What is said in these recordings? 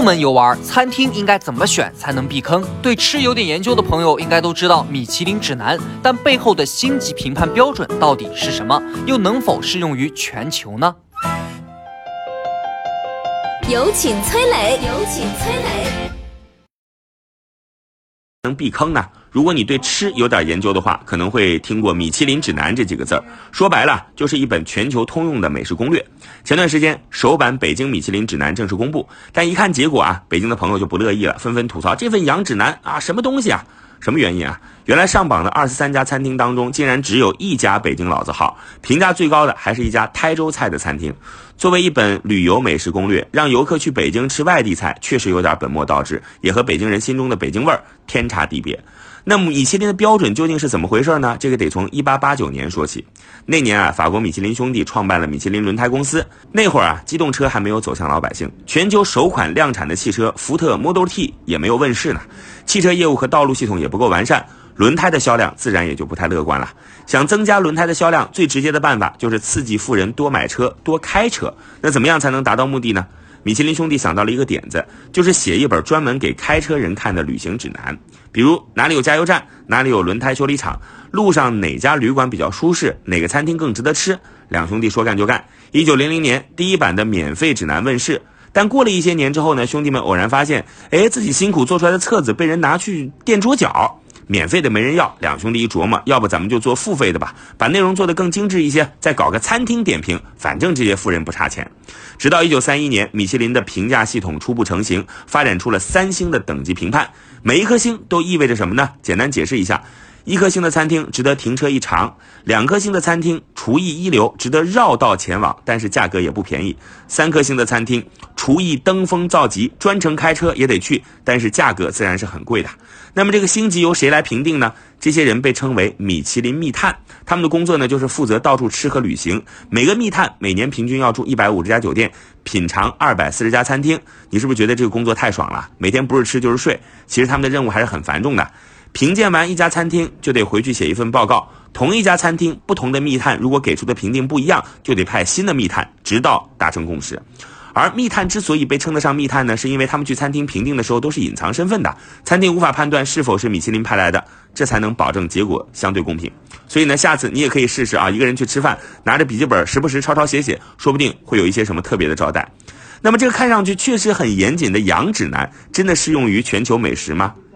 出门游玩，餐厅应该怎么选才能避坑？对吃有点研究的朋友应该都知道米其林指南，但背后的星级评判标准到底是什么？又能否适用于全球呢？有请崔磊，有请崔磊。能避坑呢？如果你对吃有点研究的话，可能会听过《米其林指南》这几个字儿。说白了，就是一本全球通用的美食攻略。前段时间，首版北京米其林指南正式公布，但一看结果啊，北京的朋友就不乐意了，纷纷吐槽这份洋指南啊，什么东西啊？什么原因啊？原来上榜的二十三家餐厅当中，竟然只有一家北京老字号，评价最高的还是一家台州菜的餐厅。作为一本旅游美食攻略，让游客去北京吃外地菜，确实有点本末倒置，也和北京人心中的北京味儿天差地别。那么米其林的标准究竟是怎么回事呢？这个得从一八八九年说起。那年啊，法国米其林兄弟创办了米其林轮胎公司。那会儿啊，机动车还没有走向老百姓，全球首款量产的汽车福特 Model T 也没有问世呢。汽车业务和道路系统也不够完善，轮胎的销量自然也就不太乐观了。想增加轮胎的销量，最直接的办法就是刺激富人多买车、多开车。那怎么样才能达到目的呢？米其林兄弟想到了一个点子，就是写一本专门给开车人看的旅行指南。比如哪里有加油站，哪里有轮胎修理厂，路上哪家旅馆比较舒适，哪个餐厅更值得吃。两兄弟说干就干。一九零零年，第一版的免费指南问世。但过了一些年之后呢，兄弟们偶然发现，哎，自己辛苦做出来的册子被人拿去垫桌角。免费的没人要，两兄弟一琢磨，要不咱们就做付费的吧，把内容做得更精致一些，再搞个餐厅点评，反正这些富人不差钱。直到一九三一年，米其林的评价系统初步成型，发展出了三星的等级评判，每一颗星都意味着什么呢？简单解释一下。一颗星的餐厅值得停车一尝，两颗星的餐厅厨艺一流，值得绕道前往，但是价格也不便宜。三颗星的餐厅厨艺登峰造极，专程开车也得去，但是价格自然是很贵的。那么这个星级由谁来评定呢？这些人被称为米其林密探，他们的工作呢就是负责到处吃和旅行。每个密探每年平均要住一百五十家酒店，品尝二百四十家餐厅。你是不是觉得这个工作太爽了？每天不是吃就是睡。其实他们的任务还是很繁重的。评鉴完一家餐厅，就得回去写一份报告。同一家餐厅，不同的密探如果给出的评定不一样，就得派新的密探，直到达成共识。而密探之所以被称得上密探呢，是因为他们去餐厅评定的时候都是隐藏身份的，餐厅无法判断是否是米其林派来的，这才能保证结果相对公平。所以呢，下次你也可以试试啊，一个人去吃饭，拿着笔记本，时不时抄抄写写，说不定会有一些什么特别的招待。那么这个看上去确实很严谨的洋指南，真的适用于全球美食吗？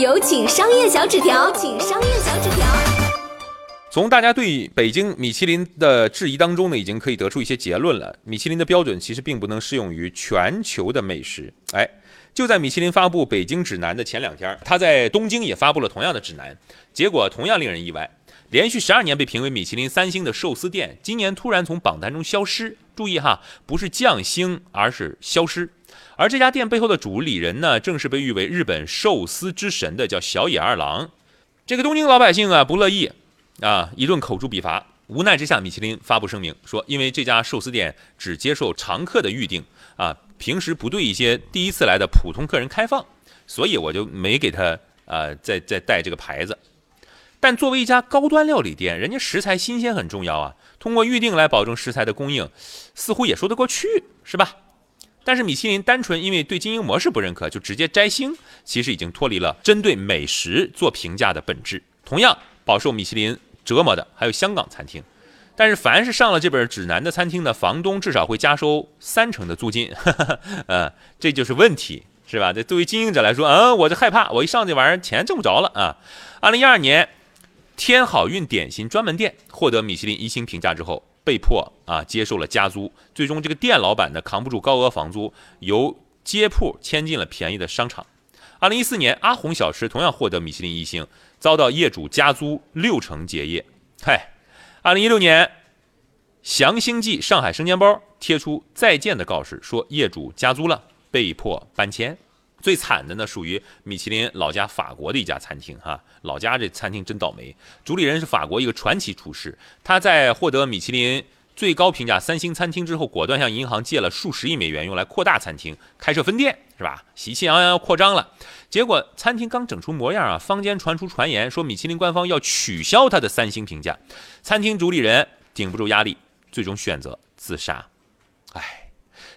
有请商业小纸条，请商业小纸条。从大家对北京米其林的质疑当中呢，已经可以得出一些结论了。米其林的标准其实并不能适用于全球的美食。哎，就在米其林发布北京指南的前两天，他在东京也发布了同样的指南，结果同样令人意外。连续十二年被评为米其林三星的寿司店，今年突然从榜单中消失。注意哈，不是降星，而是消失。而这家店背后的主理人呢，正是被誉为日本寿司之神的叫小野二郎。这个东京老百姓啊不乐意啊，一顿口诛笔伐。无奈之下，米其林发布声明说，因为这家寿司店只接受常客的预订啊，平时不对一些第一次来的普通客人开放，所以我就没给他啊再再带这个牌子。但作为一家高端料理店，人家食材新鲜很重要啊，通过预订来保证食材的供应，似乎也说得过去，是吧？但是米其林单纯因为对经营模式不认可就直接摘星，其实已经脱离了针对美食做评价的本质。同样饱受米其林折磨的还有香港餐厅，但是凡是上了这本指南的餐厅呢，房东至少会加收三成的租金，呃，这就是问题，是吧？这对于经营者来说，嗯，我就害怕，我一上这玩意儿钱挣不着了啊。二零一二年，天好运点心专门店获得米其林一星评价之后，被迫啊接受了加租，最终这个店老板呢扛不住高额房租，由街铺迁进了便宜的商场。二零一四年，阿红小吃同样获得米其林一星，遭到业主加租六成结业。嗨，二零一六年，祥兴记上海生煎包贴出再见的告示，说业主加租了，被迫搬迁。最惨的呢，属于米其林老家法国的一家餐厅哈，老家这餐厅真倒霉，主理人是法国一个传奇厨师，他在获得米其林。最高评价三星餐厅之后，果断向银行借了数十亿美元，用来扩大餐厅，开设分店，是吧？喜气洋洋要扩张了。结果餐厅刚整出模样啊，坊间传出传言说米其林官方要取消他的三星评价，餐厅主理人顶不住压力，最终选择自杀。唉，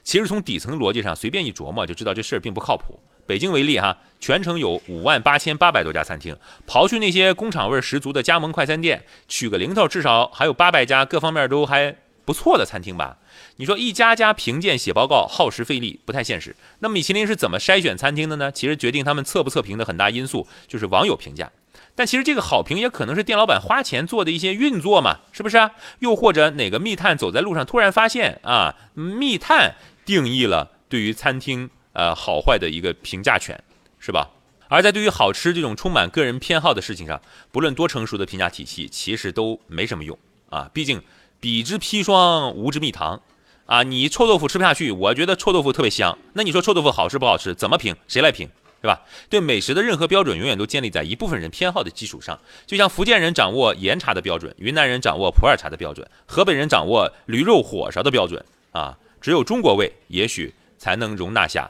其实从底层逻辑上随便一琢磨就知道这事儿并不靠谱。北京为例哈，全城有五万八千八百多家餐厅，刨去那些工厂味十足的加盟快餐店，取个零头，至少还有八百家各方面都还。不错的餐厅吧？你说一家家评鉴写报告，耗时费力，不太现实。那么米其林是怎么筛选餐厅的呢？其实决定他们测不测评的很大因素就是网友评价。但其实这个好评也可能是店老板花钱做的一些运作嘛，是不是啊？又或者哪个密探走在路上突然发现啊，密探定义了对于餐厅呃好坏的一个评价权，是吧？而在对于好吃这种充满个人偏好的事情上，不论多成熟的评价体系，其实都没什么用啊，毕竟。彼之砒霜，无之蜜糖，啊，你臭豆腐吃不下去，我觉得臭豆腐特别香。那你说臭豆腐好吃不好吃？怎么评？谁来评？是吧？对美食的任何标准，永远都建立在一部分人偏好的基础上。就像福建人掌握岩茶的标准，云南人掌握普洱茶的标准，河北人掌握驴肉火烧的标准，啊，只有中国味，也许才能容纳下